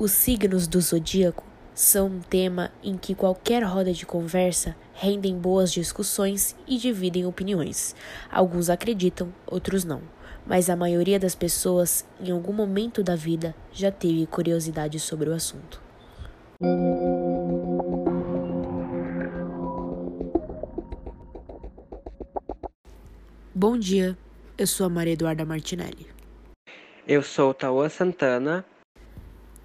Os signos do zodíaco são um tema em que qualquer roda de conversa rendem boas discussões e dividem opiniões. Alguns acreditam, outros não, mas a maioria das pessoas, em algum momento da vida, já teve curiosidade sobre o assunto. Bom dia, eu sou a Maria Eduarda Martinelli. Eu sou Tauã Santana.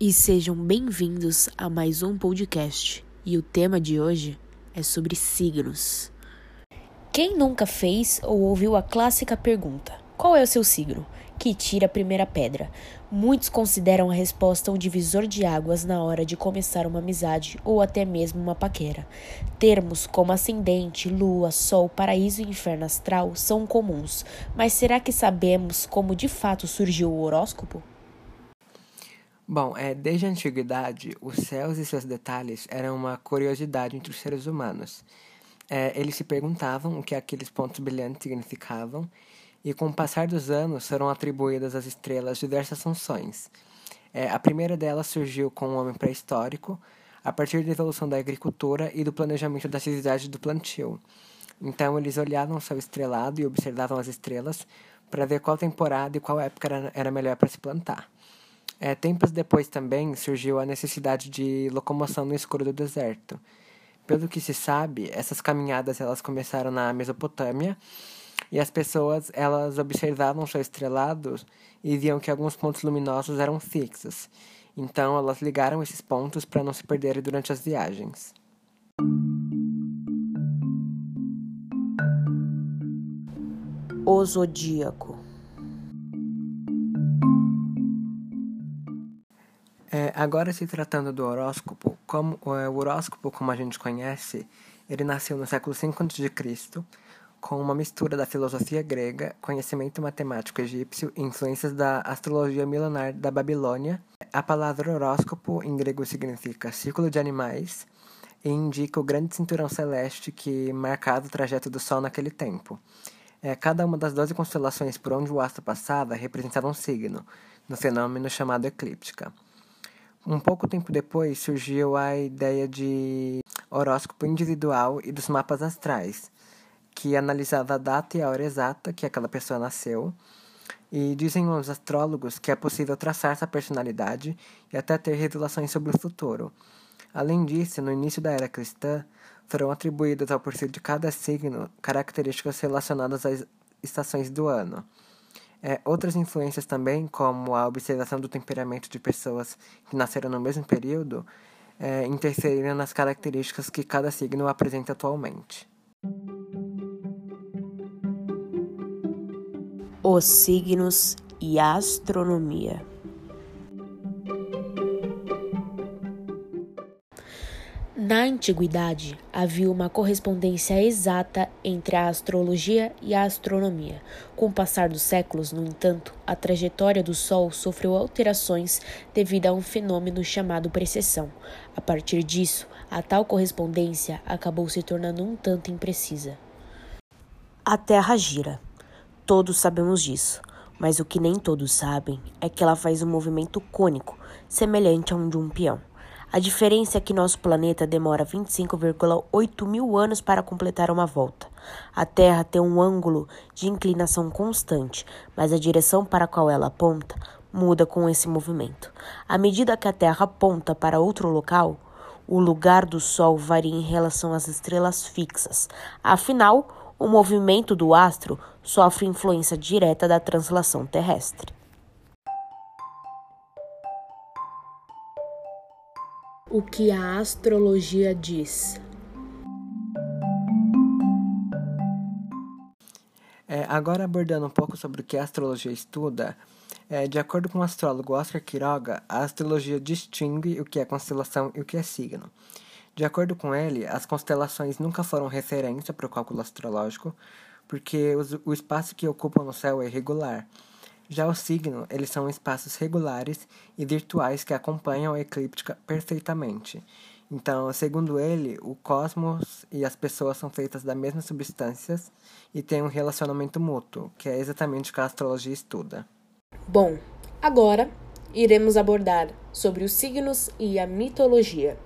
E sejam bem-vindos a mais um podcast. E o tema de hoje é sobre signos. Quem nunca fez ou ouviu a clássica pergunta: Qual é o seu signo? que tira a primeira pedra. Muitos consideram a resposta um divisor de águas na hora de começar uma amizade ou até mesmo uma paquera. Termos como ascendente, lua, sol, paraíso e inferno astral são comuns, mas será que sabemos como de fato surgiu o horóscopo? Bom, é, desde a antiguidade, os céus e seus detalhes eram uma curiosidade entre os seres humanos. É, eles se perguntavam o que aqueles pontos brilhantes significavam e com o passar dos anos foram atribuídas às estrelas diversas funções. É, a primeira delas surgiu com o homem pré-histórico, a partir da evolução da agricultura e do planejamento da atividade do plantio. Então, eles olhavam o céu estrelado e observavam as estrelas para ver qual temporada e qual época era, era melhor para se plantar. É, tempos depois também surgiu a necessidade de locomoção no escuro do deserto. Pelo que se sabe, essas caminhadas elas começaram na Mesopotâmia e as pessoas, elas observavam céu estrelado e viam que alguns pontos luminosos eram fixos. Então, elas ligaram esses pontos para não se perderem durante as viagens. O zodíaco. É, agora se tratando do horóscopo, como é, o horóscopo, como a gente conhece, ele nasceu no século V a.C com uma mistura da filosofia grega, conhecimento matemático egípcio e influências da astrologia milenar da Babilônia. A palavra horóscopo em grego significa círculo de animais e indica o grande cinturão celeste que marcava o trajeto do Sol naquele tempo. É, cada uma das doze constelações por onde o astro passava representava um signo, no fenômeno chamado eclíptica. Um pouco tempo depois surgiu a ideia de horóscopo individual e dos mapas astrais, que analisava a data e a hora exata que aquela pessoa nasceu. E dizem os astrólogos que é possível traçar sua personalidade e até ter revelações sobre o futuro. Além disso, no início da era cristã, foram atribuídas ao perfil de cada signo características relacionadas às estações do ano. É, outras influências também, como a observação do temperamento de pessoas que nasceram no mesmo período, é, interferiram nas características que cada signo apresenta atualmente. os signos e a astronomia. Na antiguidade, havia uma correspondência exata entre a astrologia e a astronomia. Com o passar dos séculos, no entanto, a trajetória do Sol sofreu alterações devido a um fenômeno chamado precessão. A partir disso, a tal correspondência acabou se tornando um tanto imprecisa. A Terra gira. Todos sabemos disso, mas o que nem todos sabem é que ela faz um movimento cônico, semelhante a um de um peão. A diferença é que nosso planeta demora 25,8 mil anos para completar uma volta. A Terra tem um ângulo de inclinação constante, mas a direção para a qual ela aponta muda com esse movimento. À medida que a Terra aponta para outro local, o lugar do Sol varia em relação às estrelas fixas. Afinal, o movimento do astro sofre influência direta da translação terrestre. O que a astrologia diz? É, agora abordando um pouco sobre o que a astrologia estuda, é, de acordo com o astrólogo Oscar Quiroga, a astrologia distingue o que é constelação e o que é signo. De acordo com ele, as constelações nunca foram referência para o cálculo astrológico, porque os, o espaço que ocupam no céu é irregular. Já o signo, eles são espaços regulares e virtuais que acompanham a eclíptica perfeitamente. Então, segundo ele, o cosmos e as pessoas são feitas das mesmas substâncias e têm um relacionamento mútuo, que é exatamente o que a astrologia estuda. Bom, agora iremos abordar sobre os signos e a mitologia.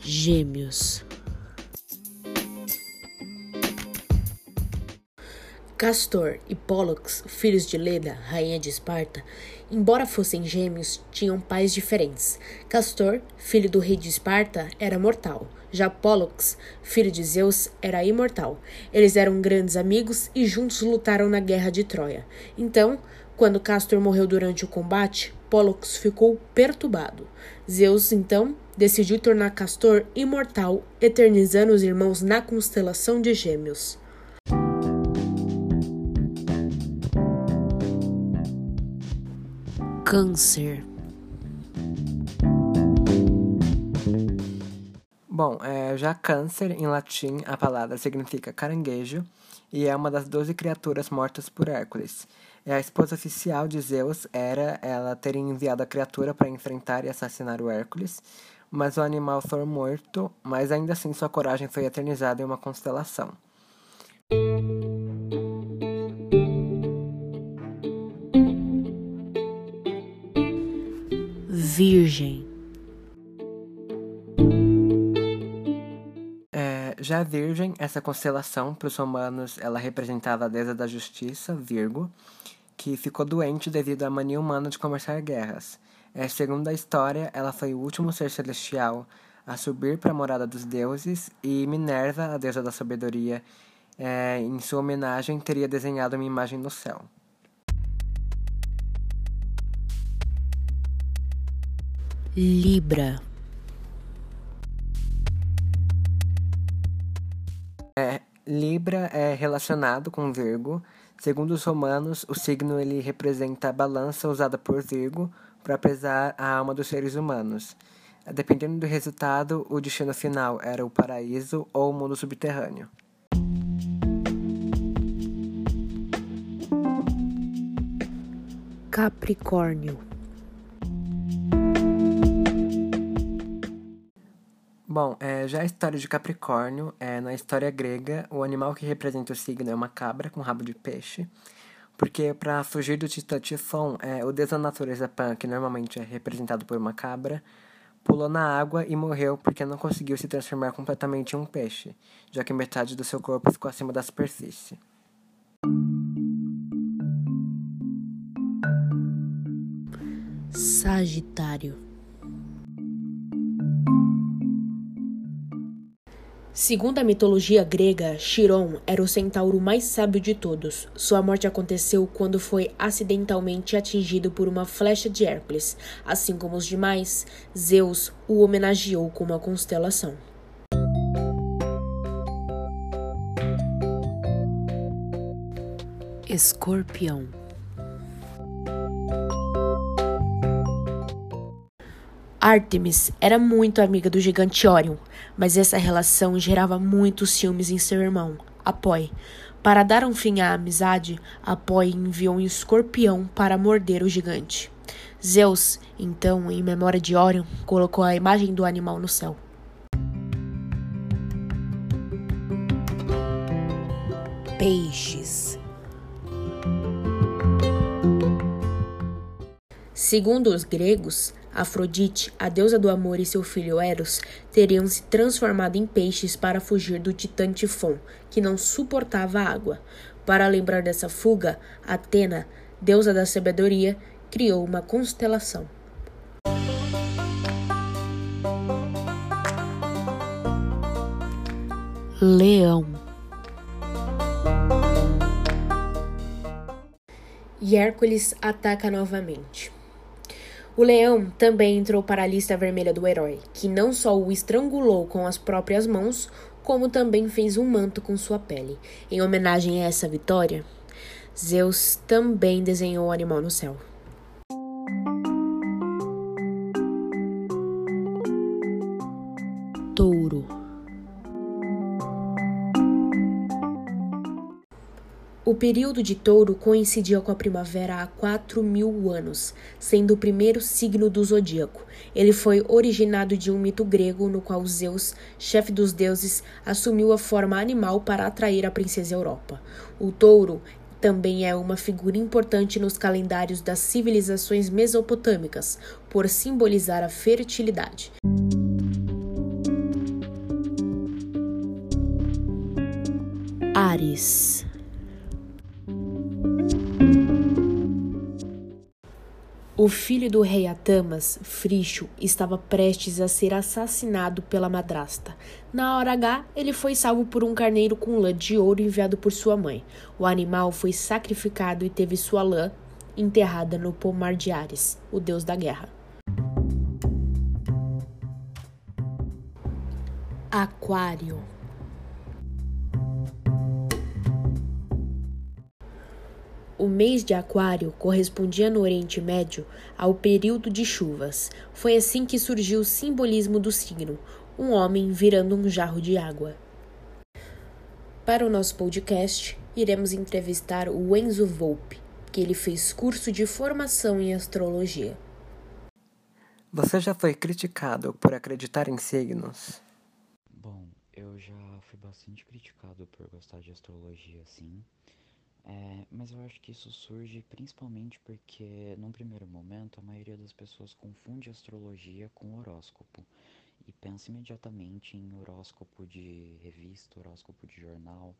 Gêmeos Castor e Pollux, filhos de Leda, rainha de Esparta, embora fossem gêmeos, tinham pais diferentes. Castor, filho do rei de Esparta, era mortal. Já Pollux, filho de Zeus, era imortal. Eles eram grandes amigos e juntos lutaram na guerra de Troia. Então, quando Castor morreu durante o combate, Pollux ficou perturbado. Zeus, então, decidiu tornar Castor imortal, eternizando os irmãos na constelação de Gêmeos. Câncer. Bom, é, já câncer, em latim, a palavra significa caranguejo e é uma das doze criaturas mortas por Hércules. A esposa oficial de Zeus era ela ter enviado a criatura para enfrentar e assassinar o Hércules, mas o animal foi morto, mas ainda assim sua coragem foi eternizada em uma constelação. Virgem. É, já a Virgem, essa constelação, para os romanos, ela representava a deusa da justiça, Virgo, que ficou doente devido à mania humana de começar guerras. É, segundo a história, ela foi o último ser celestial a subir para a morada dos deuses e Minerva, a deusa da sabedoria, é, em sua homenagem, teria desenhado uma imagem no céu. Libra. É, Libra é relacionado com Virgo. Segundo os romanos, o signo ele representa a balança usada por Virgo para pesar a alma dos seres humanos. Dependendo do resultado, o destino final era o paraíso ou o mundo subterrâneo. Capricórnio. Bom, é, já a história de Capricórnio, é, na história grega, o animal que representa o signo é uma cabra com rabo de peixe, porque para fugir do titã Tifon, é, o deus da natureza Pan, que normalmente é representado por uma cabra, pulou na água e morreu porque não conseguiu se transformar completamente em um peixe, já que metade do seu corpo ficou acima da superfície. Sagitário. Segundo a mitologia grega, Chiron era o centauro mais sábio de todos. Sua morte aconteceu quando foi acidentalmente atingido por uma flecha de Hércules. Assim como os demais, Zeus o homenageou com uma constelação. Escorpião Artemis era muito amiga do gigante Orion, mas essa relação gerava muitos ciúmes em seu irmão, Apoi. Para dar um fim à amizade, Apoi enviou um escorpião para morder o gigante. Zeus, então, em memória de Orion, colocou a imagem do animal no céu. Peixes Segundo os gregos, Afrodite, a deusa do amor, e seu filho Eros teriam se transformado em peixes para fugir do titã Tifon, que não suportava a água. Para lembrar dessa fuga, Atena, deusa da sabedoria, criou uma constelação. Leão E Hércules ataca novamente. O leão também entrou para a lista vermelha do herói, que não só o estrangulou com as próprias mãos, como também fez um manto com sua pele. Em homenagem a essa vitória, Zeus também desenhou o animal no céu. O período de touro coincidia com a primavera há 4 mil anos, sendo o primeiro signo do zodíaco. Ele foi originado de um mito grego no qual Zeus, chefe dos deuses, assumiu a forma animal para atrair a princesa Europa. O touro também é uma figura importante nos calendários das civilizações mesopotâmicas, por simbolizar a fertilidade. Ares O filho do rei Atamas, Fricho, estava prestes a ser assassinado pela madrasta. Na hora H, ele foi salvo por um carneiro com lã de ouro enviado por sua mãe. O animal foi sacrificado e teve sua lã enterrada no pomar de Ares, o deus da guerra. Aquário O mês de Aquário correspondia no Oriente Médio ao período de chuvas. Foi assim que surgiu o simbolismo do signo, um homem virando um jarro de água. Para o nosso podcast, iremos entrevistar o Enzo Volpe, que ele fez curso de formação em astrologia. Você já foi criticado por acreditar em signos? Bom, eu já fui bastante criticado por gostar de astrologia, sim. É, mas eu acho que isso surge principalmente porque, num primeiro momento, a maioria das pessoas confunde astrologia com horóscopo e pensa imediatamente em horóscopo de revista, horóscopo de jornal,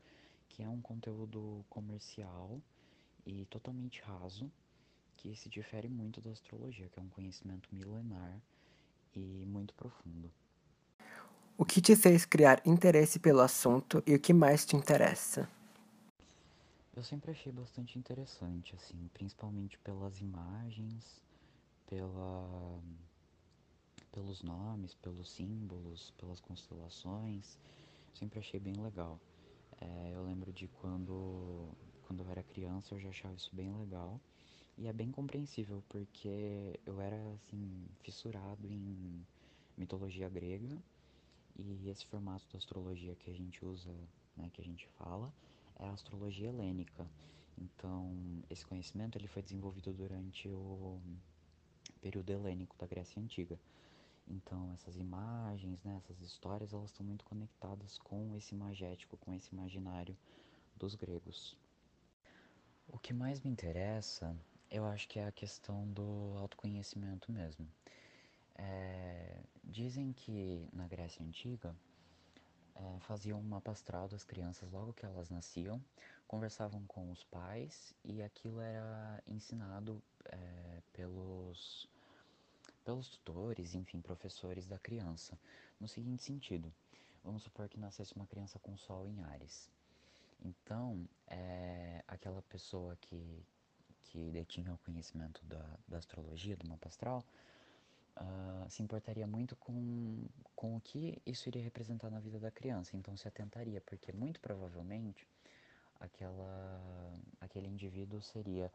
que é um conteúdo comercial e totalmente raso, que se difere muito da astrologia, que é um conhecimento milenar e muito profundo. O que te fez criar interesse pelo assunto e o que mais te interessa? Eu sempre achei bastante interessante, assim, principalmente pelas imagens, pela, pelos nomes, pelos símbolos, pelas constelações. Sempre achei bem legal. É, eu lembro de quando, quando eu era criança eu já achava isso bem legal. E é bem compreensível, porque eu era, assim, fissurado em mitologia grega. E esse formato da astrologia que a gente usa, né, que a gente fala, é a astrologia helênica. Então, esse conhecimento ele foi desenvolvido durante o período helênico da Grécia Antiga. Então, essas imagens, né, essas histórias, elas estão muito conectadas com esse imagético, com esse imaginário dos gregos. O que mais me interessa, eu acho que é a questão do autoconhecimento mesmo. É, dizem que na Grécia Antiga é, faziam um mapa astral das crianças logo que elas nasciam, conversavam com os pais e aquilo era ensinado é, pelos, pelos tutores, enfim, professores da criança. No seguinte sentido, vamos supor que nascesse uma criança com Sol em Ares. Então, é, aquela pessoa que, que detinha o conhecimento da, da astrologia, do mapa astral, uh, se importaria muito com, com o que isso iria representar na vida da criança. Então se atentaria, porque muito provavelmente aquela, aquele indivíduo seria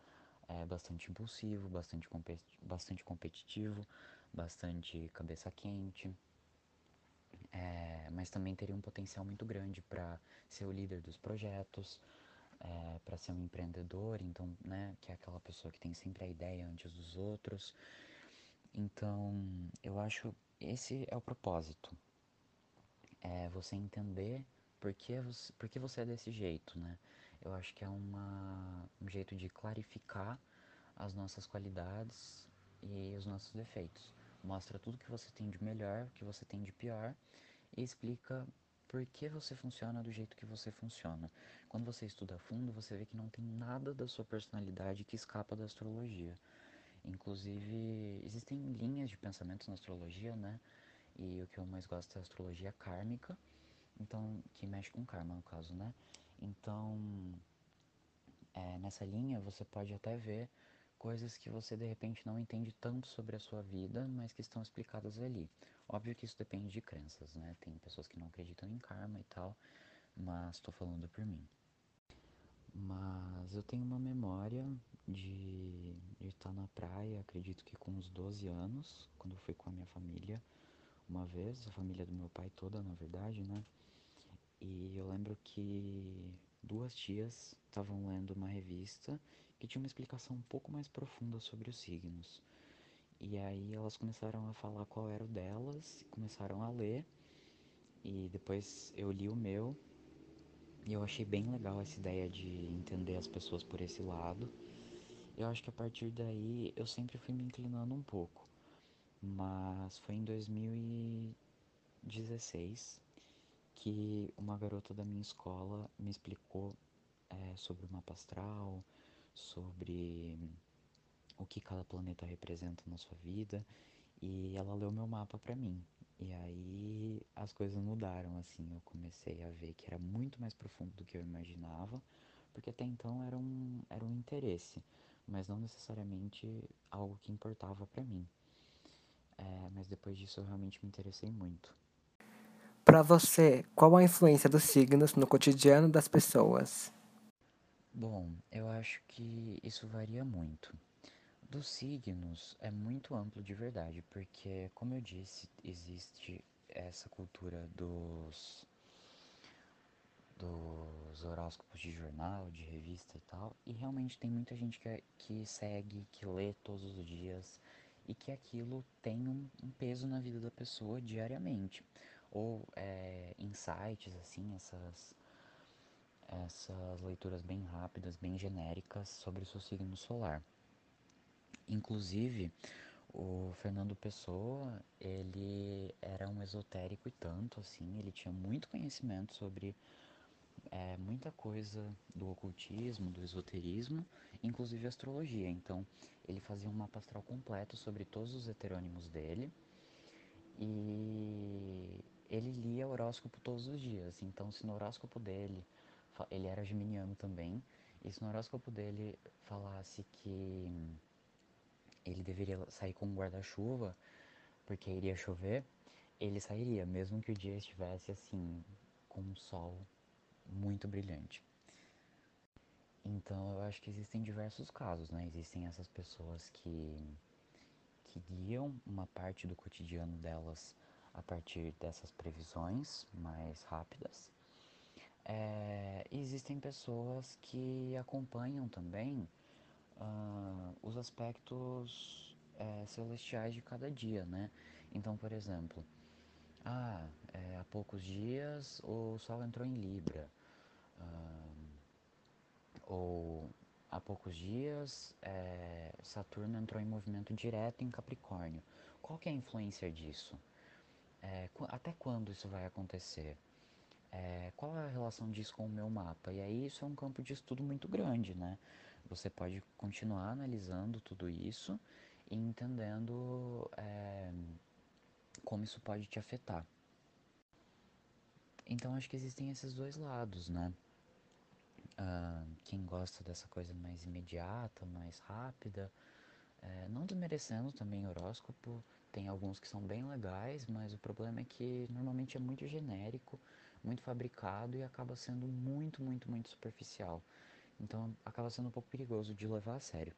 é, bastante impulsivo, bastante, competi bastante competitivo, bastante cabeça quente. É, mas também teria um potencial muito grande para ser o líder dos projetos, é, para ser um empreendedor, então, né, que é aquela pessoa que tem sempre a ideia antes dos outros, então, eu acho esse é o propósito. É você entender por que você, por que você é desse jeito, né? Eu acho que é uma, um jeito de clarificar as nossas qualidades e os nossos defeitos. Mostra tudo que você tem de melhor, o que você tem de pior e explica por que você funciona do jeito que você funciona. Quando você estuda a fundo, você vê que não tem nada da sua personalidade que escapa da astrologia. Inclusive, existem linhas de pensamento na astrologia, né? E o que eu mais gosto é a astrologia kármica, então que mexe com karma no caso, né? Então, é, nessa linha você pode até ver coisas que você de repente não entende tanto sobre a sua vida, mas que estão explicadas ali. Óbvio que isso depende de crenças, né? Tem pessoas que não acreditam em karma e tal, mas estou falando por mim. Mas eu tenho uma memória de, estar na praia, acredito que com uns 12 anos, quando eu fui com a minha família uma vez, a família do meu pai toda, na verdade, né? E eu lembro que duas tias estavam lendo uma revista que tinha uma explicação um pouco mais profunda sobre os signos. E aí elas começaram a falar qual era o delas, começaram a ler, e depois eu li o meu, e eu achei bem legal essa ideia de entender as pessoas por esse lado. Eu acho que a partir daí eu sempre fui me inclinando um pouco. Mas foi em 2016 que uma garota da minha escola me explicou é, sobre o mapa astral, sobre o que cada planeta representa na sua vida, e ela leu meu mapa para mim. E aí as coisas mudaram, assim, eu comecei a ver que era muito mais profundo do que eu imaginava, porque até então era um, era um interesse, mas não necessariamente algo que importava para mim. É, mas depois disso eu realmente me interessei muito. Para você, qual a influência dos signos no cotidiano das pessoas? Bom, eu acho que isso varia muito. Dos signos é muito amplo de verdade, porque, como eu disse, existe essa cultura dos dos horóscopos de jornal, de revista e tal, e realmente tem muita gente que, que segue, que lê todos os dias e que aquilo tem um, um peso na vida da pessoa diariamente. Ou é, insights, assim, essas, essas leituras bem rápidas, bem genéricas sobre o seu signo solar. Inclusive, o Fernando Pessoa, ele era um esotérico e tanto, assim, ele tinha muito conhecimento sobre é, muita coisa do ocultismo, do esoterismo, inclusive astrologia. Então, ele fazia um mapa astral completo sobre todos os heterônimos dele e ele lia horóscopo todos os dias. Então, se no horóscopo dele, ele era geminiano também, e se no horóscopo dele falasse que ele deveria sair com um guarda-chuva porque iria chover, ele sairia, mesmo que o dia estivesse assim, com um sol muito brilhante. Então eu acho que existem diversos casos, né? Existem essas pessoas que, que guiam uma parte do cotidiano delas a partir dessas previsões mais rápidas. É, existem pessoas que acompanham também uh, os aspectos é, celestiais de cada dia, né? Então, por exemplo, ah, é, há poucos dias o Sol entrou em Libra, ou há poucos dias é, Saturno entrou em movimento direto em Capricórnio. Qual que é a influência disso? É, até quando isso vai acontecer? É, qual é a relação disso com o meu mapa? E aí isso é um campo de estudo muito grande, né? Você pode continuar analisando tudo isso e entendendo é, como isso pode te afetar. Então acho que existem esses dois lados, né? Uh, quem gosta dessa coisa mais imediata, mais rápida, é, não desmerecendo também horóscopo, tem alguns que são bem legais, mas o problema é que normalmente é muito genérico, muito fabricado e acaba sendo muito, muito, muito superficial. Então acaba sendo um pouco perigoso de levar a sério.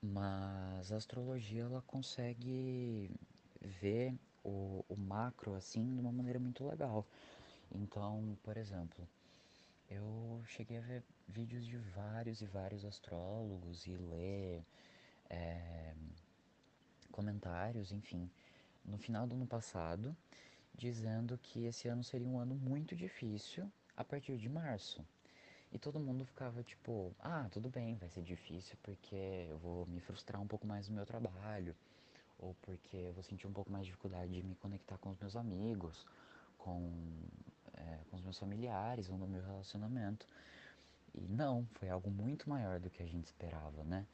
Mas a astrologia ela consegue ver o, o macro assim de uma maneira muito legal. Então, por exemplo, eu cheguei a ver vídeos de vários e vários astrólogos e ler é, comentários, enfim, no final do ano passado, dizendo que esse ano seria um ano muito difícil a partir de março. E todo mundo ficava tipo, ah, tudo bem, vai ser difícil porque eu vou me frustrar um pouco mais no meu trabalho, ou porque eu vou sentir um pouco mais de dificuldade de me conectar com os meus amigos, com, é, com os meus familiares ou no meu relacionamento. E não, foi algo muito maior do que a gente esperava, né?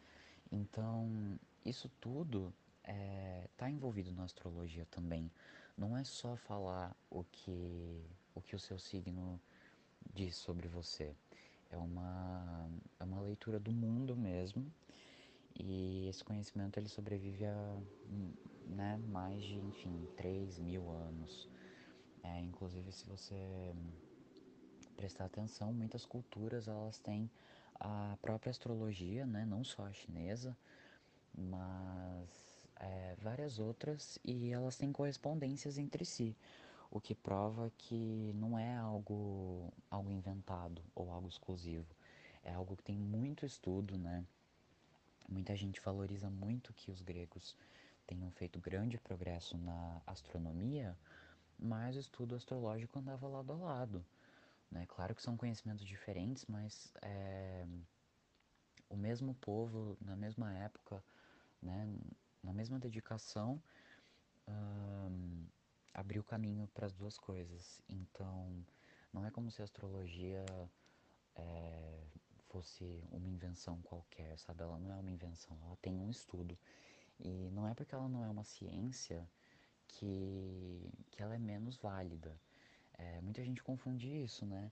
Então, isso tudo está é, tá envolvido na astrologia também. Não é só falar o que o, que o seu signo diz sobre você é uma, é uma leitura do mundo mesmo. E esse conhecimento ele sobrevive a né, mais de, enfim, 3 mil anos. É, inclusive, se você prestar atenção, muitas culturas elas têm a própria astrologia, né, não só a chinesa, mas é, várias outras, e elas têm correspondências entre si. o que prova que não é algo, algo inventado ou algo exclusivo. É algo que tem muito estudo, né? Muita gente valoriza muito que os gregos tenham feito grande progresso na astronomia, mas o estudo astrológico andava lado a lado. Né? Claro que são conhecimentos diferentes, mas é, o mesmo povo, na mesma época, né, na mesma dedicação, hum, abriu caminho para as duas coisas. Então, não é como se a astrologia é, fosse uma invenção qualquer, sabe? Ela não é uma invenção, ela tem um estudo. E não é porque ela não é uma ciência que, que ela é menos válida. É, muita gente confunde isso, né?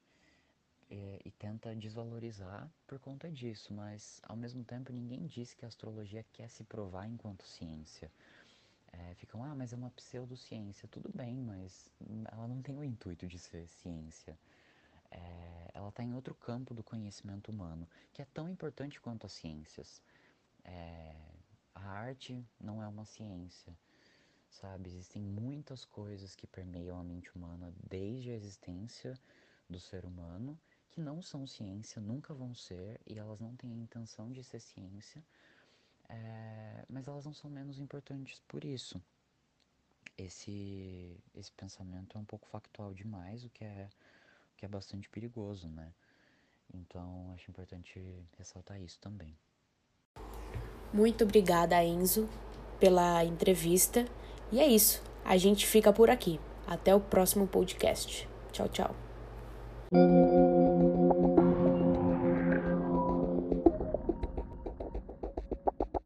É, e tenta desvalorizar por conta disso, mas ao mesmo tempo ninguém diz que a astrologia quer se provar enquanto ciência. É, ficam, ah, mas é uma pseudociência. Tudo bem, mas ela não tem o intuito de ser ciência. É, ela está em outro campo do conhecimento humano, que é tão importante quanto as ciências. É, a arte não é uma ciência, sabe? Existem muitas coisas que permeiam a mente humana desde a existência do ser humano que não são ciência, nunca vão ser, e elas não têm a intenção de ser ciência, é, mas elas não são menos importantes por isso. Esse, esse pensamento é um pouco factual demais, o que é, o que é bastante perigoso, né? Então, acho importante ressaltar isso também. Muito obrigada, Enzo, pela entrevista. E é isso. A gente fica por aqui. Até o próximo podcast. Tchau, tchau.